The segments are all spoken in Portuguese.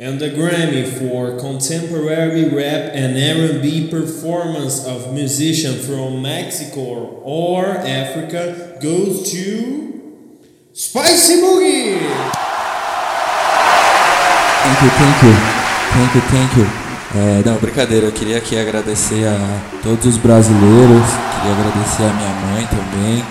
and the Grammy for Contemporary Rap and R&B Performance of Musician from Mexico or Africa goes to Spicy Boogie. Thank you, thank you, thank you, thank you. É, não, brincadeira, eu queria aqui agradecer a todos os brasileiros, queria agradecer a minha mãe também,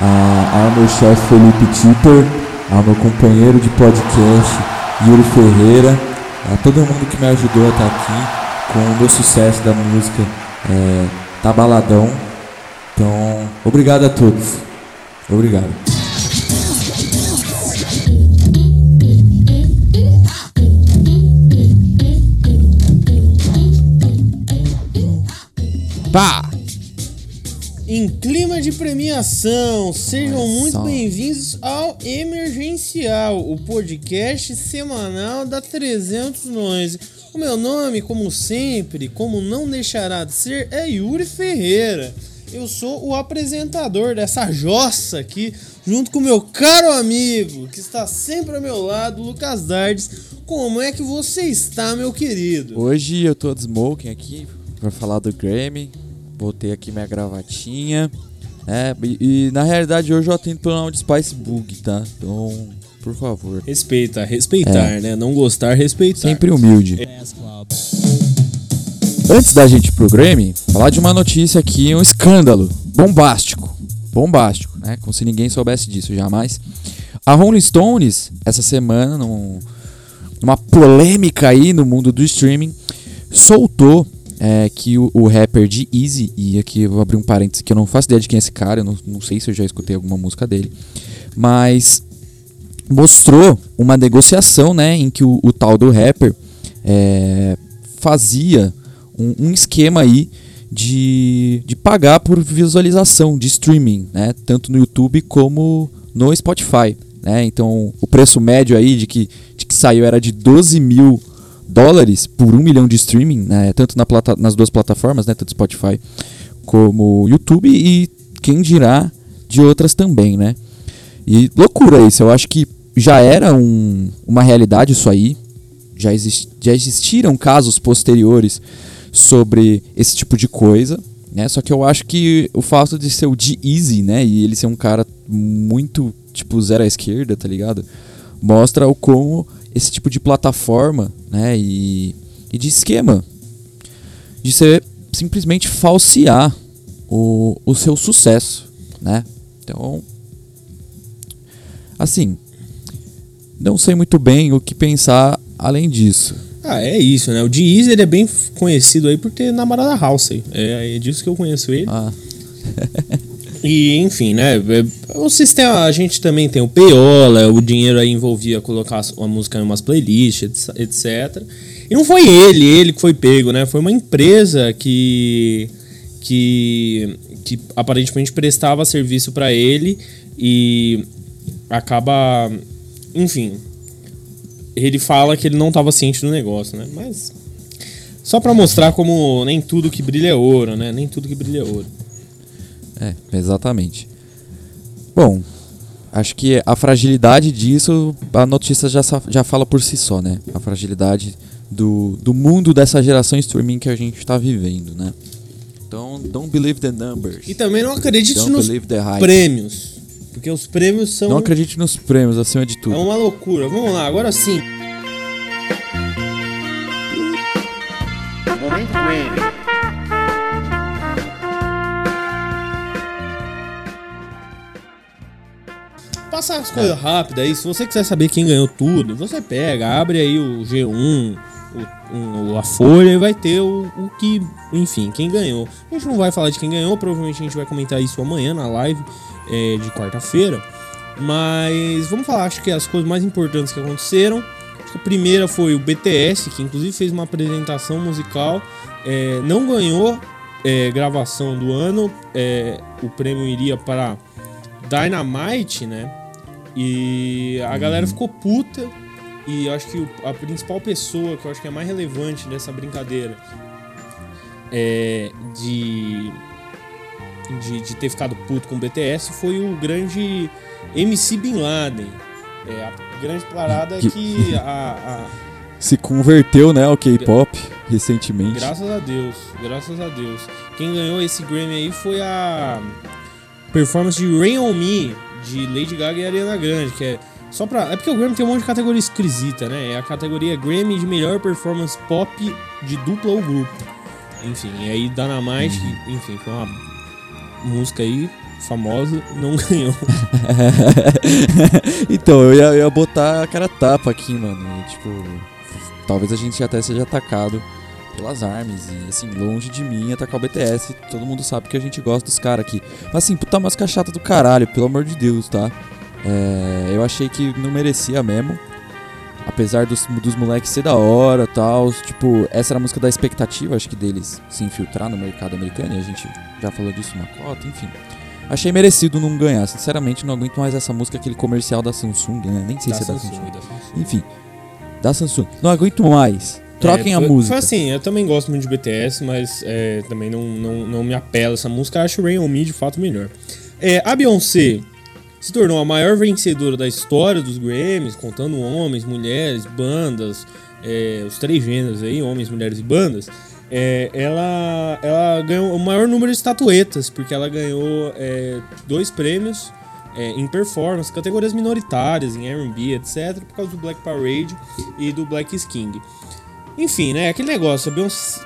a, ao meu chefe Felipe Tipper, ao meu companheiro de podcast Yuri Ferreira, a todo mundo que me ajudou a estar aqui com o meu sucesso da música é, Tá Baladão. Então, obrigado a todos. Obrigado. Pá! Em clima de premiação, sejam muito bem-vindos ao Emergencial, o podcast semanal da 300 Noise. O meu nome, como sempre, como não deixará de ser, é Yuri Ferreira. Eu sou o apresentador dessa jossa aqui, junto com meu caro amigo, que está sempre ao meu lado, Lucas Dardes. Como é que você está, meu querido? Hoje eu tô de smoking aqui para falar do Grammy. Botei aqui minha gravatinha. É, e, e na realidade hoje eu atendo pelo nome de Spice Bug, tá? Então, por favor. Respeita, respeitar, é. né? Não gostar, respeitar. Sempre humilde. Antes da gente ir pro Grammy, falar de uma notícia aqui, um escândalo bombástico. Bombástico, né? Como se ninguém soubesse disso jamais. A Rolling Stones, essa semana, num, numa polêmica aí no mundo do streaming, soltou é, que o, o, rapper de Easy, e aqui eu vou abrir um parênteses que eu não faço ideia de quem é esse cara, eu não, não sei se eu já escutei alguma música dele, mas mostrou uma negociação né, em que o, o tal do rapper é, fazia um, um, esquema aí de, de pagar por visualização de streaming, né, tanto no YouTube como no Spotify. Né? Então o preço médio aí de que, de que saiu era de 12 mil dólares por um milhão de streaming, né, tanto na plata, nas duas plataformas, né, tanto Spotify como YouTube e quem dirá de outras também, né? E loucura isso, eu acho que já era um, uma realidade isso aí, já, exist, já existiram casos posteriores sobre esse tipo de coisa, né? Só que eu acho que o fato de ser o D-Easy, né, e ele ser um cara muito, tipo, zero à esquerda, tá ligado? Mostra o como esse tipo de plataforma né, e, e de esquema de ser simplesmente falsear o, o seu sucesso. Né? Então, assim, não sei muito bem o que pensar além disso. Ah, é isso, né? O Deezer ele é bem conhecido aí por ter namorada Halsey. É, é disso que eu conheço ele. Ah. E, enfim, né? É, o sistema, a gente também tem o Peola, o dinheiro aí envolvia colocar a música em umas playlists, etc. E não foi ele, ele que foi pego, né? Foi uma empresa que que, que aparentemente prestava serviço para ele e acaba, enfim, ele fala que ele não estava ciente do negócio, né? Mas só para mostrar como nem tudo que brilha é ouro, né? Nem tudo que brilha é ouro. É, exatamente. Bom, acho que a fragilidade disso, a notícia já, já fala por si só, né? A fragilidade do, do mundo dessa geração streaming que a gente está vivendo, né? Então, don't believe the numbers. E também não acredite don't nos prêmios. Porque os prêmios são. Não acredite nos prêmios, acima de tudo. É uma loucura. Vamos lá, agora sim. Momento prêmio. Passar as coisas é. rápidas aí. Se você quiser saber quem ganhou tudo, você pega, abre aí o G1, o, um, a Folha e vai ter o, o, que, enfim, quem ganhou. A gente não vai falar de quem ganhou, provavelmente a gente vai comentar isso amanhã na live é, de quarta-feira. Mas vamos falar, acho que as coisas mais importantes que aconteceram. a primeira foi o BTS, que inclusive fez uma apresentação musical, é, não ganhou é, gravação do ano, é, o prêmio iria para Dynamite, né? E a galera uhum. ficou puta. E eu acho que a principal pessoa que eu acho que é mais relevante nessa brincadeira é, de, de, de, ter ficado puto com o BTS foi o grande MC Bin Laden. É, a grande parada é que a, a, se converteu, né, ao K-pop recentemente. Graças a Deus, graças a Deus. Quem ganhou esse Grammy aí foi a performance de Rain On Me, de Lady Gaga e Ariana Grande, que é só pra. É porque o Grammy tem um monte de categoria esquisita, né? É a categoria Grammy de melhor performance pop de dupla ou grupo. Enfim, e aí Dynamite, que, enfim, foi uma música aí famosa, não ganhou. então, eu ia, eu ia botar a cara tapa aqui, mano. e, tipo, talvez a gente até seja atacado pelas armas e assim, longe de mim atacar o BTS. Todo mundo sabe que a gente gosta dos caras aqui. Mas assim, puta música chata do caralho, pelo amor de Deus, tá? É, eu achei que não merecia mesmo. Apesar dos, dos moleques ser da hora tal. Tipo, essa era a música da expectativa, acho que deles se infiltrar no mercado americano. E a gente já falou disso na cota, enfim. Achei merecido não ganhar. Sinceramente, não aguento mais essa música, aquele comercial da Samsung, né? Nem sei Da se é da Samsung, Samsung. da Samsung. Enfim, da Samsung. Não aguento mais. Troquem É, a foi- música. Foi assim, eu também gosto muito de BTS, mas é, também não, não, não me apela essa música. Eu acho Rain On Me de fato melhor. É, a Beyoncé se tornou a maior vencedora da história dos Grammys, contando homens, mulheres, bandas, é, os três gêneros aí, homens, mulheres e bandas. É, ela, ela ganhou o maior número de estatuetas, porque ela ganhou é, dois prêmios é, em performance, categorias minoritárias, em R&B, etc, por causa do Black Parade e do Black King. Enfim, né? Aquele negócio, a Beyoncé,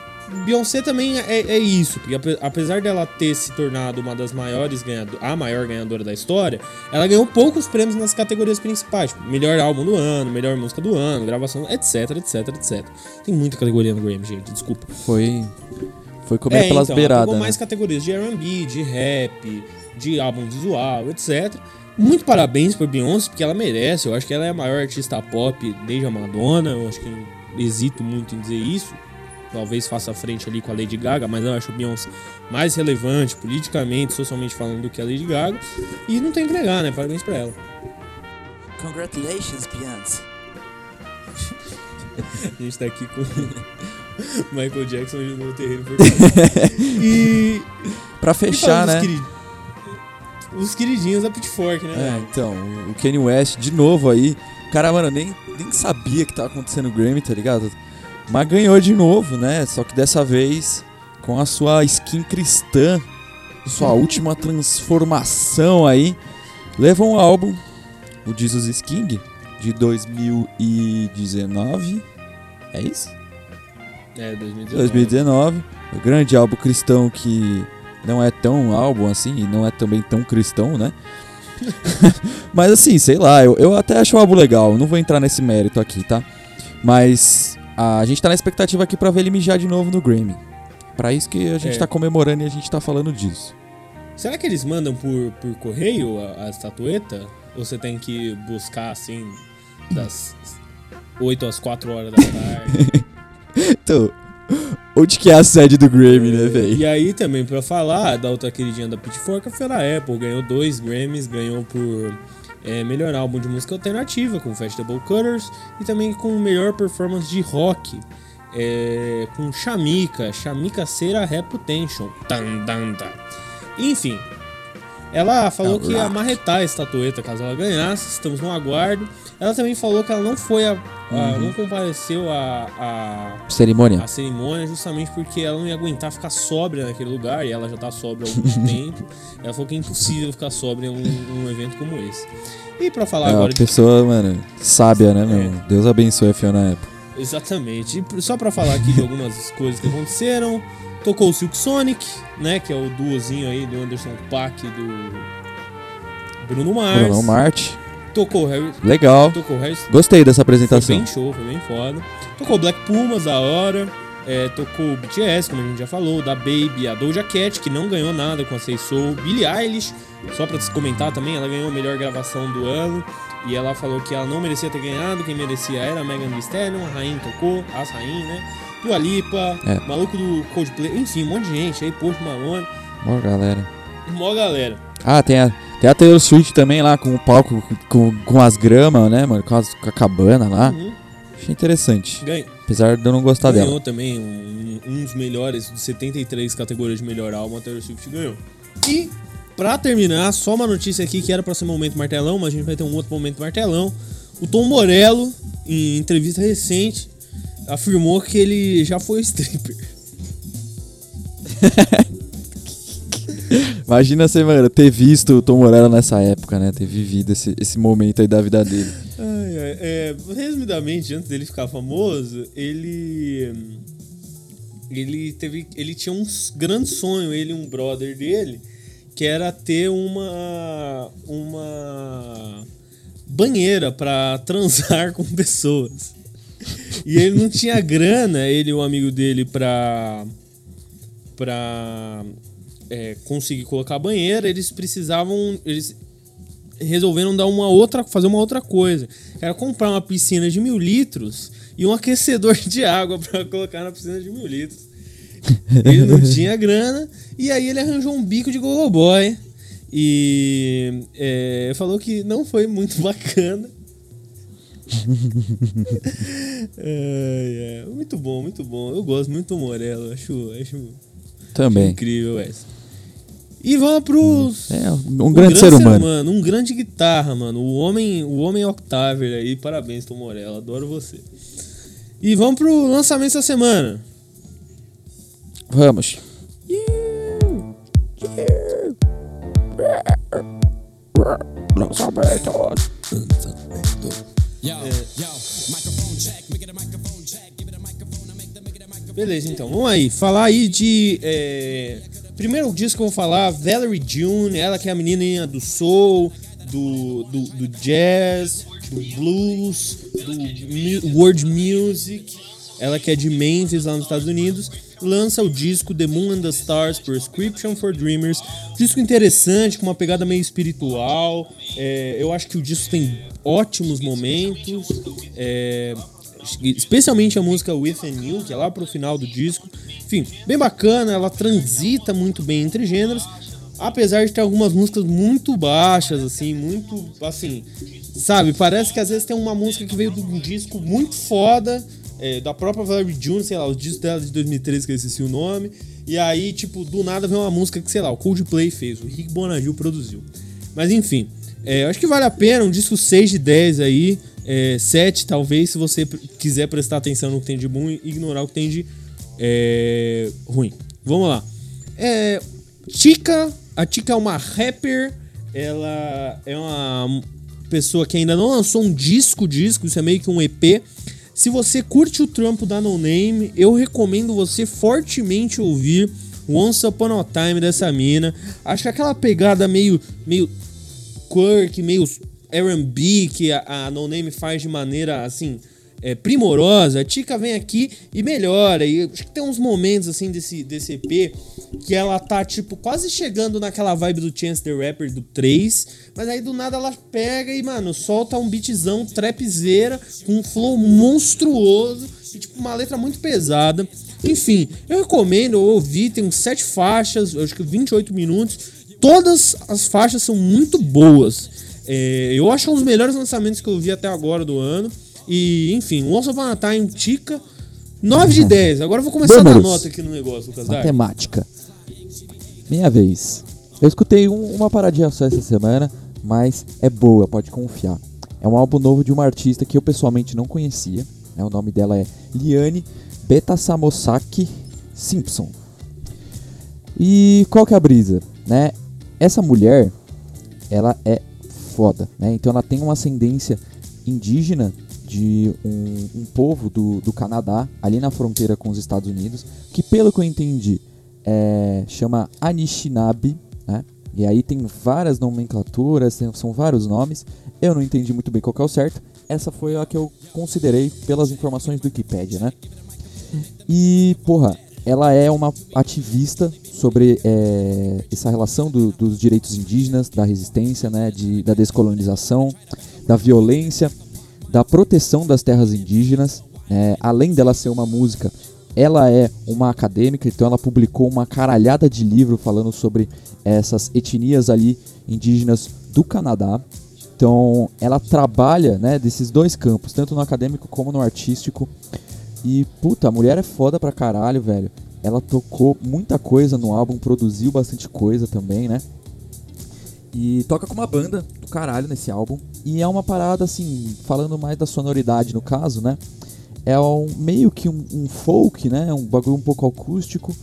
Beyoncé também é, é isso, porque ape- apesar dela ter se tornado uma das maiores ganhadoras, a maior ganhadora da história, ela ganhou poucos prêmios nas categorias principais, tipo, melhor álbum do ano, melhor música do ano, gravação, etc, etc, etc. Tem muita categoria no Grammy, gente, desculpa. Foi. Foi comer pelas então, ela beiradas. pegou né? mais categorias de R&B, de rap, de álbum visual, etc. Muito parabéns pra Beyoncé, porque ela merece. Eu acho que ela é a maior artista pop desde a Madonna. Eu acho que hesito muito em dizer isso. Talvez faça frente ali com a Lady Gaga, mas eu acho a Beyoncé mais relevante politicamente, socialmente falando, do que a Lady Gaga. E não tem que negar, né? Parabéns pra ela. Congratulations, Beyoncé. A gente tá aqui com Michael Jackson ajudou o terreno por E Pra fechar, né? dos queri- Os queridinhos da Pitchfork, né? É, então, o Kanye West de novo aí. Cara, mano, nem, nem sabia que tava acontecendo o Grammy, tá ligado? Mas ganhou de novo, né? Só que dessa vez com a sua skin cristã, sua última transformação aí. Leva um álbum, o Jesus is King, de 2019. É isso? É, 2019. 2019. O grande álbum cristão que não é tão álbum assim e não é também tão cristão, né? Mas assim, sei lá, eu, eu até acho o álbum legal. Não vou entrar nesse mérito aqui, tá? Mas a gente tá na expectativa aqui pra ver ele mijar de novo no Grammy. Pra isso que a gente É. tá comemorando e a gente tá falando disso. Será que eles mandam por, por correio a, a estatueta? Ou você tem que buscar assim das 8 às 4 horas da tarde? Então, onde que é a sede do Grammy, né, velho? e aí também pra falar da outra queridinha da Pitchfork, foi a Apple. Ganhou dois Grammys, ganhou por é, melhor álbum de música alternativa com Vegetable Cutters e também com melhor performance de rock. é, com Shamika, Shamika Cera Reputation. Tan, tan, tan. Enfim, ela falou que ia marretar a estatueta caso ela ganhasse. Estamos no aguardo. Ela também falou que ela não foi a, a- não compareceu a- a Cerimônia. a cerimônia justamente porque ela não ia aguentar ficar sóbria naquele lugar e ela já tá sóbria há algum tempo. Ela falou que é impossível ficar sóbria em um, um evento como esse. E pra falar É uma agora de pessoa, mano, sábia, né, meu? Deus abençoe a Fiona Apple. Exatamente. E só pra falar aqui de algumas coisas que aconteceram, tocou o Silk Sonic, né, que é o duozinho aí do Anderson Paak e do Bruno Mars. Bruno Marte. Tocou o Harry, Legal. tocou Harry Gostei dessa Foi apresentação. bem show, foi bem foda. Tocou Black Pumas da hora. É, tocou o BTS, como a gente já falou, da Baby, a Doja Cat, que não ganhou nada com a Say Soul. Billie Eilish, só pra se comentar também, ela ganhou a melhor gravação do ano. E ela falou que ela não merecia ter ganhado, quem merecia era a Megan Thee Stallion, a Rain tocou, as Rain, né? Dua Lipa, É. maluco do Coldplay, enfim, um monte de gente aí, Post Malone, Ó, galera. mó galera. Ah, tem a, tem a Taylor Swift também lá com o palco com, com as gramas, né, mano? Com, as, com a cabana lá. Uhum. Achei interessante. Ganhou. Apesar de eu não gostar ganhou dela. também um, um dos melhores, de 73 categorias de melhor álbum, a Taylor Swift ganhou. E, pra terminar, só uma notícia aqui que era pra ser momento martelão, mas a gente vai ter um outro momento martelão. O Tom Morello, em entrevista recente, afirmou que ele já foi stripper. Imagina você, mano, ter visto o Tom Morello nessa época, né? Ter vivido esse, esse momento aí da vida dele. Ai, ai, é, resumidamente, antes dele ficar famoso, ele. Ele teve. Ele tinha um grande sonho, ele e um brother dele, que era ter uma. uma banheira pra transar com pessoas. E ele não tinha grana, ele e o amigo dele, pra. pra é, conseguir colocar banheira, eles precisavam. Eles resolveram dar uma outra. fazer uma outra coisa. Era comprar uma piscina de mil litros e um aquecedor de água para colocar na piscina de mil litros. Ele não tinha grana, e aí ele arranjou um bico de gogo boy. E é, falou que não foi muito bacana. é, é, muito bom, muito bom. Eu gosto muito do Morello, acho, acho, Também. acho incrível essa. E vamos pros. É, um grande ser humano. Um grande guitarra, mano. O homem, o homem Octaver aí. Parabéns, Tom Morello. Adoro você. E vamos pro lançamento da semana. Vamos. Beleza, então. Vamos aí. Falar aí de. é, Primeiro disco que eu vou falar, Valerie June. Ela que é a menininha do soul, do, do, do jazz, do blues, do world music. Ela que é de Memphis, lá nos Estados Unidos. Lança o disco The Moon and the Stars Prescription for Dreamers. Disco interessante, com uma pegada meio espiritual. É, eu acho que o disco tem ótimos momentos. É, especialmente a música With You, que é lá pro final do disco. Enfim, bem bacana, ela transita muito bem entre gêneros, apesar de ter algumas músicas muito baixas, assim, muito, assim, sabe? Parece que às vezes tem uma música que veio de um disco muito foda, é, da própria Valerie June, sei lá, os discos dela de 2013, que eu esqueci o nome, e aí, tipo, do nada vem uma música que, sei lá, o Coldplay fez, o Rick Bonadil produziu. Mas enfim, é, eu acho que vale a pena, um disco 6 de 10 aí, é, 7 talvez, se você quiser prestar atenção no que tem de bom e ignorar o que tem de é, ruim. Vamos lá. É, Tika, a Tika é uma rapper, ela é uma pessoa que ainda não lançou um disco, disco, isso é meio que um EP. Se você curte o trampo da No Name, eu recomendo você fortemente ouvir Once Upon a Time dessa mina. Acho que aquela pegada meio, meio quirk, meio R&B que a, a No Name faz de maneira assim é, primorosa. A Tika vem aqui e melhora. E acho que tem uns momentos assim desse, desse EP que ela tá tipo quase chegando naquela vibe do Chance the Rapper do 3, mas aí do nada ela pega e mano solta um beatzão trapzeira com um flow monstruoso e tipo uma letra muito pesada. Enfim, eu recomendo, eu ouvi, tem uns 7 faixas, acho que 28 minutos. Todas as faixas são muito boas. É, eu acho um dos melhores lançamentos que eu vi até agora do ano. E, enfim, Once Upon a Time, Tica, 9 de 10. Agora eu vou começar a dar Números. nota aqui no negócio, Lucas. Matemática. Minha vez. Eu escutei um- uma paradinha só essa semana, mas é boa, pode confiar. É um álbum novo de uma artista que eu pessoalmente não conhecia. né? O nome dela é Liane Betasamosaki Simpson. E qual que é a brisa? Né? Essa mulher, ela é foda, né? Então ela tem uma ascendência indígena de um, um povo do, do Canadá, ali na fronteira com os Estados Unidos, que pelo que eu entendi, é, chama Anishinaabe, né? E aí tem várias nomenclaturas, tem- são vários nomes. Eu não entendi muito bem qual é o certo. Essa foi a que eu considerei pelas informações do Wikipedia, né? E, porra, ela é uma ativista sobre é, essa relação do- dos direitos indígenas, da resistência, né, de, da descolonização, da violência, da proteção das terras indígenas. né? além dela ser uma música, ela é uma acadêmica, então ela publicou uma caralhada de livro falando sobre essas etnias ali indígenas do Canadá. Então, ela trabalha, né, desses dois campos, tanto no acadêmico como no artístico. E, puta, a mulher é foda pra caralho, velho. Ela tocou muita coisa no álbum, produziu bastante coisa também, né? E toca com uma banda do caralho nesse álbum. E é uma parada, assim, falando mais da sonoridade no caso, né? é um, meio que um, um folk, né? Um bagulho um pouco acústico,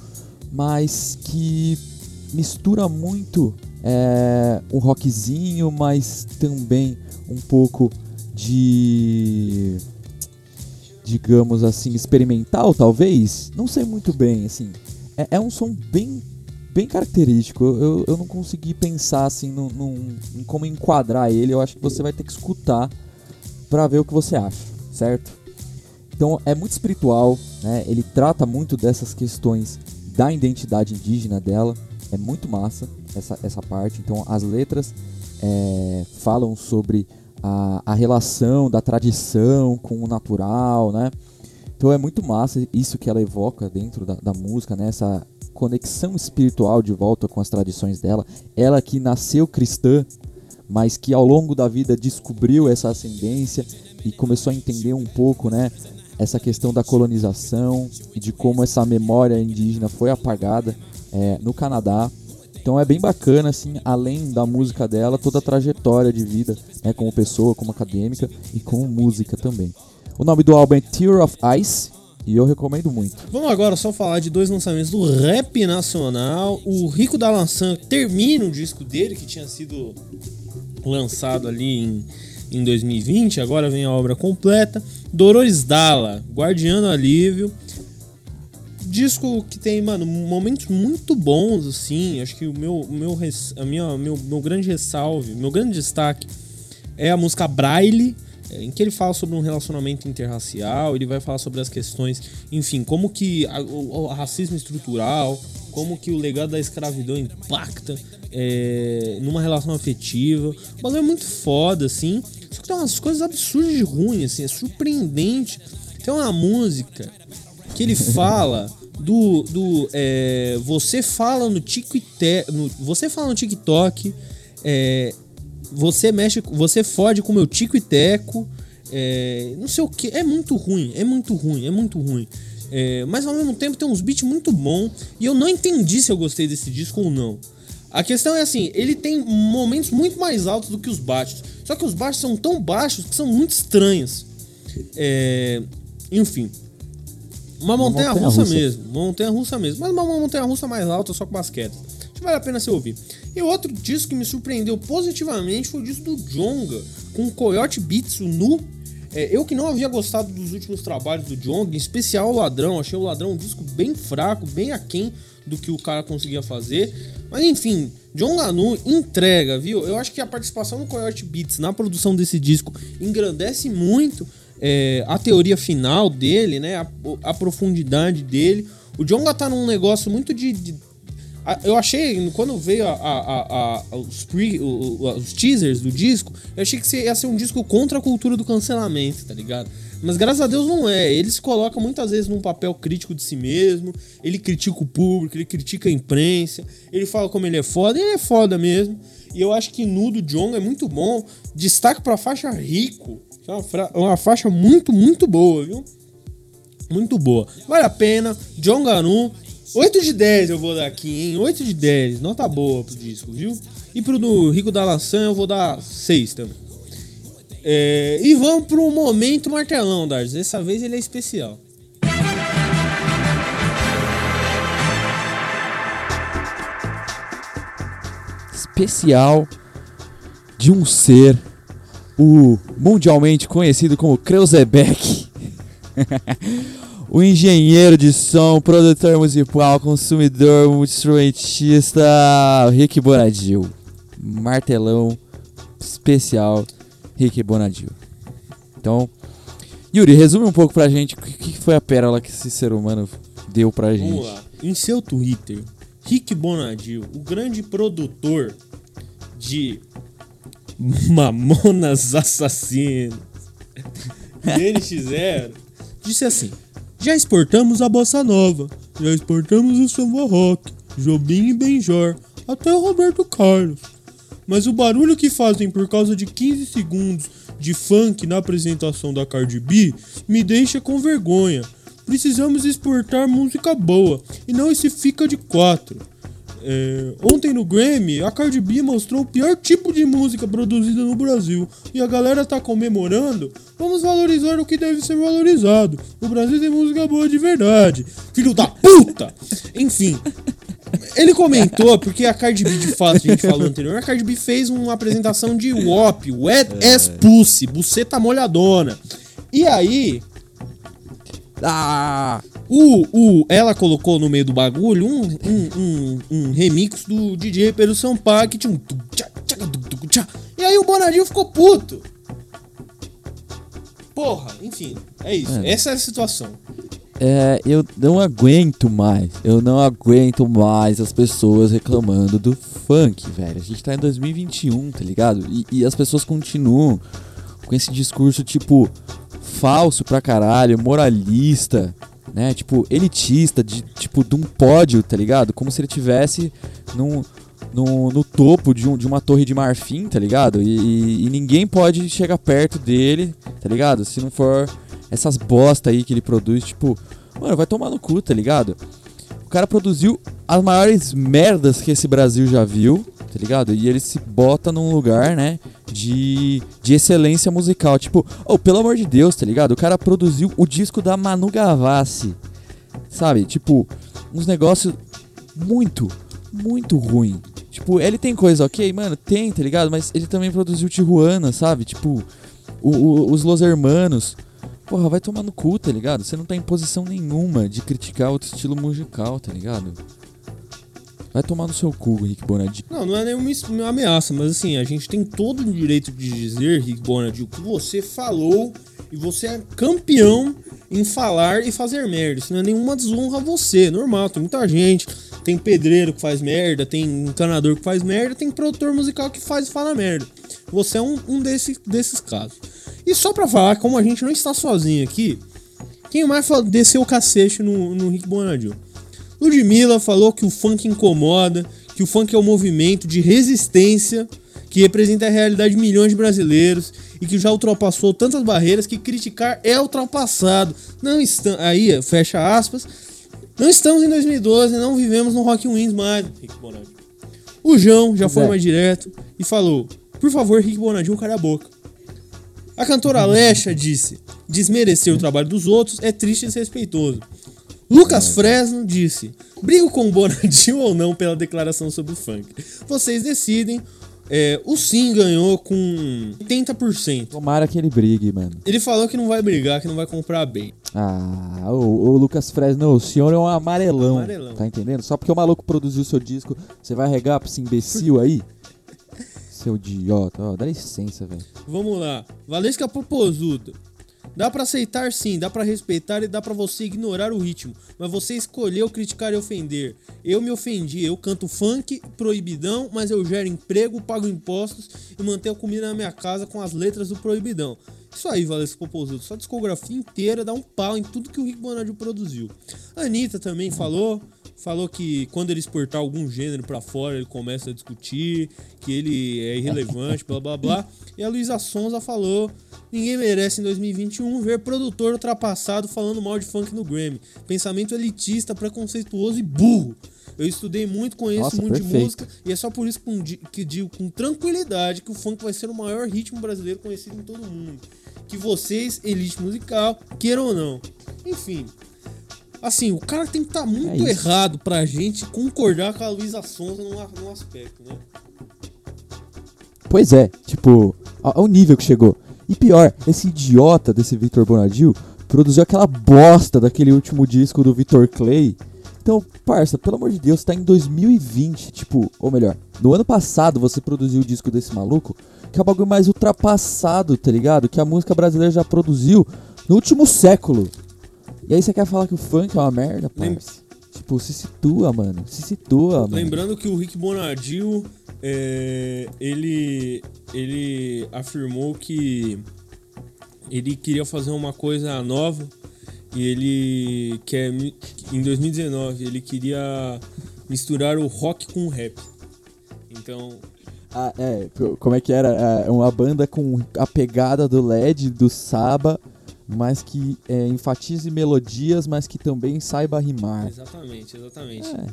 mas que mistura muito é, rockzinho, mas também um pouco de digamos assim experimental talvez não sei muito bem assim é, é um som bem bem característico eu, eu não consegui pensar assim num, num, em como enquadrar ele eu acho que você vai ter que escutar para ver o que você acha certo então é muito espiritual né ele trata muito dessas questões da identidade indígena dela é muito massa essa, essa parte. Então as letras é, falam sobre a, a relação da tradição com o natural, né? Então é muito massa isso que ela evoca dentro da, da música, né? Essa conexão espiritual de volta com as tradições dela. Ela que nasceu cristã, mas que ao longo da vida descobriu essa ascendência e começou a entender um pouco, né? Essa questão da colonização e de como essa memória indígena foi apagada é, no Canadá. Então é bem bacana, assim, além da música dela, toda a trajetória de vida, né, como pessoa, como acadêmica e como música também. O nome do álbum é Tear of Ice e eu recomendo muito. Vamos agora só falar de dois lançamentos do rap nacional. O Rico da Lançã termina o disco dele, que tinha sido lançado ali em, em 2020, agora vem a obra completa. Dolores Dalla, Guardiano Alívio disco que tem, mano, momentos muito bons, assim. Acho que o meu, meu, a minha, meu, meu grande ressalve, meu grande destaque é a música Braille, em que ele fala sobre um relacionamento interracial, ele vai falar sobre as questões, enfim, como que a, o, o, racismo estrutural, como que o legado da escravidão impacta é, numa relação afetiva. O bagulho é muito foda, assim. Só que tem umas coisas absurdas de ruim, assim, é surpreendente. Tem uma música que ele fala do, do é, você fala no TikTok, no, você fala no TikTok, é, você mexe, você fode com o meu tico e teco, é, não sei o que, é muito ruim, é muito ruim, é muito ruim. É, mas ao mesmo tempo tem uns beats muito bons e eu não entendi se eu gostei desse disco ou não. A questão é assim, ele tem momentos muito mais altos do que os baixos. Só que os baixos são tão baixos que são muito estranhos. É, enfim, uma montanha, montanha russa, russa, mesmo. Uma montanha russa mesmo. Mas uma montanha russa mais alta, só com basquete. Que vale a pena você ouvir. E outro disco que me surpreendeu positivamente foi o disco do Jonga, com Coyote Beats, o Nu. É, eu que não havia gostado dos últimos trabalhos do Jonga, em especial o Ladrão. Achei o Ladrão um disco bem fraco, bem aquém do que o cara conseguia fazer. Mas enfim, John Lanu entrega, viu? Eu acho que a participação do Coyote Beats na produção desse disco engrandece muito é, a teoria final dele, né? A, a, profundidade dele. O Jonga tá num negócio muito de. de eu achei, quando veio a, os, pre, os teasers do disco, eu achei que ia ser um disco contra a cultura do cancelamento, tá ligado? Mas graças a Deus não é. Ele se coloca muitas vezes num papel crítico de si mesmo. Ele critica o público, ele critica a imprensa. Ele fala como ele é foda. E ele é foda mesmo. E eu acho que nu do John é muito bom. Destaque pra faixa Rico. É uma, uma faixa muito, muito boa, viu? Muito boa. Vale a pena. John Ganu. 8 de 10 eu vou dar aqui, hein? 8 de 10. Nota boa pro disco, viu? E pro do Rico da Laçã eu vou dar 6 também. É... E vamos pro momento martelão, Dars. Dessa vez ele é especial. Especial de um ser o mundialmente conhecido como Kreuzebeck, o engenheiro de som, produtor musical, consumidor, instrumentista Rick Bonadil. Martelão especial Rick Bonadil. Então, Yuri, resume um pouco pra gente o que foi a pérola que esse ser humano deu pra gente. Vamos lá. Em seu Twitter, Rick Bonadil, o grande produtor de Mamonas Assassinas. DNX0 disse assim: Já exportamos a bossa nova, já exportamos o samba rock, Jobim e Benjor, até o Roberto Carlos. Mas o barulho que fazem por causa de 15 segundos de funk na apresentação da Cardi B me deixa com vergonha. Precisamos exportar música boa e não esse fica de quatro. É, ontem no Grammy, a Cardi B mostrou o pior tipo de música produzida no Brasil. E a galera tá comemorando. Vamos valorizar o que deve ser valorizado. O Brasil tem música boa de verdade. Filho da puta! Enfim. Ele comentou, porque a Cardi B, de fato, a gente falou anterior, a Cardi B fez uma apresentação de WOP, Wet Ass Pussy, buceta molhadona. E aí, Ah! O, o, ela colocou no meio do bagulho um, um, um, um remix do DJ Pedro Sampaio que tinha um. E aí o Bonadinho ficou puto. Porra, enfim, é isso. Mano. Essa é a situação. É, eu não aguento mais. Eu não aguento mais as pessoas reclamando do funk, velho. A gente tá em 2021, tá ligado? E, e as pessoas continuam com esse discurso, tipo, falso pra caralho, moralista, né? Tipo, elitista, de, tipo, de um pódio, tá ligado? Como se ele tivesse num, no, no topo de, um, de uma torre de marfim, tá ligado? E, e- e ninguém pode chegar perto dele, tá ligado? Se não for essas bosta aí que ele produz, tipo, mano, vai tomar no cu, tá ligado? O cara produziu as maiores merdas que esse Brasil já viu, tá ligado? E ele se bota num lugar, né, de, de excelência musical. Tipo, oh, pelo amor de Deus, tá ligado? O cara produziu o disco da Manu Gavassi, sabe? Tipo, uns negócios muito, muito ruim. Tipo, ele tem coisa ok, mano, tem, tá ligado? Mas ele também produziu Tijuana, sabe? Tipo, o- o- os Los Hermanos. Porra, vai tomar no cu, tá ligado? Você não tá em posição nenhuma de criticar outro estilo musical, tá ligado? Vai tomar no seu cu, Rick Bonadinho. Não, não é nenhuma ameaça, mas assim, a gente tem todo o direito de dizer, Rick Bonadil, que você falou e você é campeão em falar e fazer merda. Isso não é nenhuma desonra a você, normal, tem muita gente. Tem pedreiro que faz merda, tem encanador que faz merda, tem produtor musical que faz e fala merda. Você é um, um desse, desses casos. E só pra falar, como a gente não está sozinho aqui, quem mais fa- desceu o cacete no, no Rick Bonadil? Ludmilla falou que o funk incomoda, que o funk é um movimento de resistência que representa a realidade de milhões de brasileiros e que já ultrapassou tantas barreiras que criticar é ultrapassado. Não estão aí, fecha aspas. Não estamos em 2012, não vivemos no Rock in Wins mais. Rick Bonadil. O João já foi é. mais direto e falou: "Por favor, Rick Bonadil, cara a boca". A cantora Alexa disse: desmerecer o trabalho dos outros é triste e desrespeitoso. Lucas Fresno disse: brigo com o Bonadinho ou não pela declaração sobre o funk. Vocês decidem. É, o Sim ganhou com 80%. Tomara que ele brigue, mano. Ele falou que não vai brigar, que não vai comprar bem. Ah, o, Lucas Fresno, o senhor é um amarelão, Amarelão. Tá entendendo? Só porque o maluco produziu seu disco, você vai regar pra esse imbecil aí? Seu idiota, dá licença, velho. Vamos lá. Valesca Popozuda. Dá pra aceitar sim, dá pra respeitar e dá pra você ignorar o ritmo, mas você escolheu criticar e ofender. Eu me ofendi, eu canto funk, proibidão, mas eu gero emprego, pago impostos e mantenho comida na minha casa com as letras do proibidão. Isso aí, Valesca Popozuda, sua discografia inteira dá um pau em tudo que o Rick Bonadio produziu. A Anitta também falou, falou que quando ele exportar algum gênero pra fora, ele começa a discutir, que ele é irrelevante, blá blá blá. E a Luísa Sonza falou: ninguém merece em 2021 ver produtor ultrapassado falando mal de funk no Grammy. Pensamento elitista, preconceituoso e burro. Eu estudei muito, conheço Nossa, muito de perfeito. música e é só por isso que digo com tranquilidade que o funk vai ser o maior ritmo brasileiro conhecido em todo mundo. Que vocês, elite musical, queiram ou não. Enfim, Assim, o cara tem que estar muito É isso. errado pra gente concordar com a Luísa Sonza num, num aspecto, né? Pois é, tipo, ao nível que chegou. E pior, esse idiota desse Victor Bonadil produziu aquela bosta daquele último disco do Victor Clay. Então, parça, pelo amor de Deus, tá em 2020, tipo, ou melhor, no ano passado você produziu o disco desse maluco, que é o bagulho mais ultrapassado, tá ligado? Que a música brasileira já produziu no último século. E aí você quer falar que o funk é uma merda, Lem- parça? Tipo, se situa, mano. Se situa, mano. Lembrando que o Rick Bonadil, é, ele, ele afirmou que ele queria fazer uma coisa nova e ele quer em 2019 ele queria misturar o rock com o rap. Então, Ah, é, co- como é que era? É uma banda com a pegada do LED, do Saba, mas que é, enfatize melodias, mas que também saiba rimar. exatamente, exatamente. É,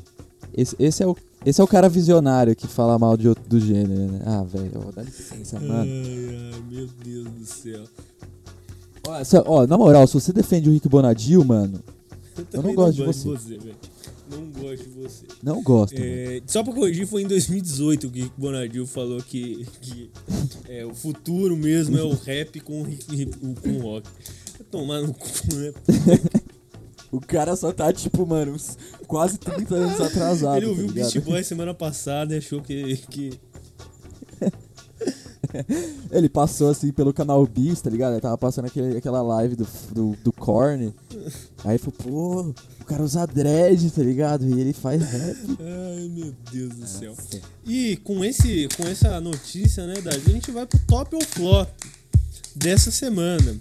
esse, esse é o Esse é o cara visionário que fala mal de outro do gênero, né? Ah, velho, dá licença, mano. Ai, ai, meu Deus do céu. Ó, essa- ó, na moral, se você defende o Rick Bonadil, mano, também gosto de você. velho. Não gosto de você. não gosto. É, só pra corrigir, foi em 2018 que o Bonadil falou que, que é, o futuro mesmo é o rap com, com o rock. Tomar no cu, né? O cara só tá, tipo, mano, uns quase 30 anos atrasado. Ele ouviu tá o Beast? Boy semana passada e achou que. que Ele passou assim pelo canal Bis, tá ligado? Ele tava passando aquele, aquela live do, do, do Korn. Aí falou, pô, o cara usa dread, tá ligado? E ele faz rap. Ai, meu Deus do céu. E com, esse, com essa notícia, né, Dad, a gente vai pro top ou flop dessa semana.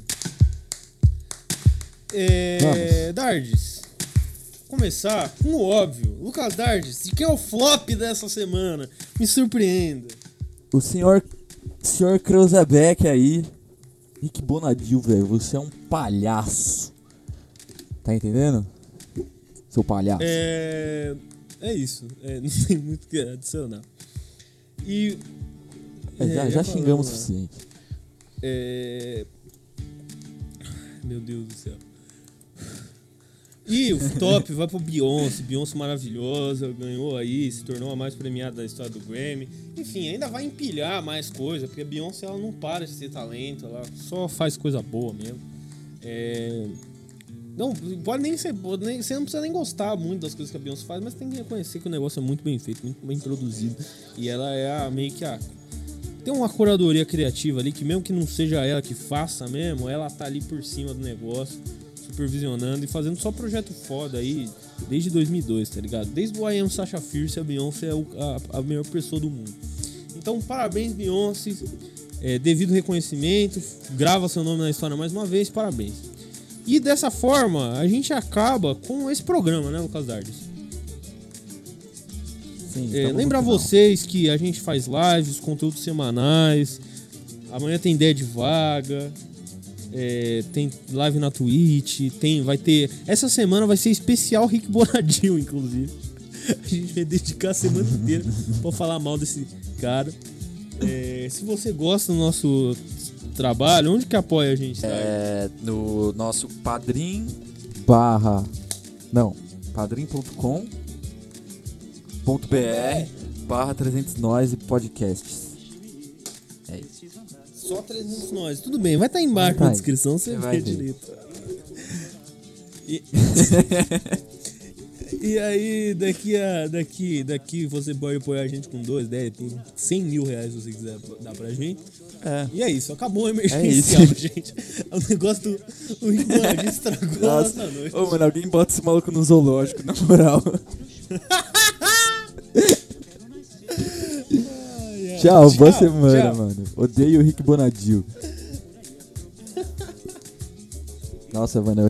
É, Dardes, começar com o óbvio. Lucas Dardes, de quem é o flop dessa semana? Me surpreenda. O senhor, senhor Krausebeck aí, Rick Bonadil, velho, você é um palhaço. Tá entendendo? Seu palhaço. É, é isso. É, não tem muito o que adicionar. E. É, já é, já xingamos o falar, suficiente. É... Meu Deus do céu. E o top vai pro Beyoncé. Beyoncé maravilhosa, ganhou aí, se tornou a mais premiada da história do Grammy. Enfim, ainda vai empilhar mais coisa, porque a Beyoncé ela não para de ter talento, ela só faz coisa boa mesmo. É... Não, pode nem ser, pode nem, você não precisa nem gostar muito das coisas que a Beyoncé faz, mas tem que reconhecer que o negócio é muito bem feito, muito bem produzido. E ela é a, meio que a tem uma curadoria criativa ali que mesmo que não seja ela que faça mesmo, ela tá ali por cima do negócio, supervisionando e fazendo só projeto foda aí desde 2002, tá ligado? Desde o I Am Sasha Fierce, a Beyoncé é o- a, a melhor pessoa do mundo. Então, parabéns, Beyoncé. É, devido reconhecimento, grava seu nome na história mais uma vez, parabéns. E dessa forma, a gente acaba com esse programa, né, Lucas Dardes? Sim, É, lembrar final. vocês que a gente faz lives, conteúdos semanais. Amanhã tem ideia de vaga. É, tem live na Twitch. Tem, vai ter. Essa semana vai ser especial Rick Bonadil, inclusive. A gente vai dedicar a semana inteira pra falar mal desse cara. É, se você gosta do nosso trabalho, onde que apoia a gente? tá? É, no nosso padrim barra não padrim.com ponto br barra 300 nós e podcasts Só 300 nós. Tudo bem, vai estar embaixo Vai na tá. descrição, você vê direito. E... E aí, daqui a. Daqui, daqui você pode apoiar a gente com 2, 10, tem 100 mil reais se você quiser dar pra gente. é. E é isso, acabou o emergencial, isso. gente. O negócio do. O Bonadinho estragou a nossa noite. Ô, mano, alguém bota esse maluco no zoológico, na moral. Tchau, boa semana, tchau. mano. Odeio o Rick Bonadil. Nossa, mano,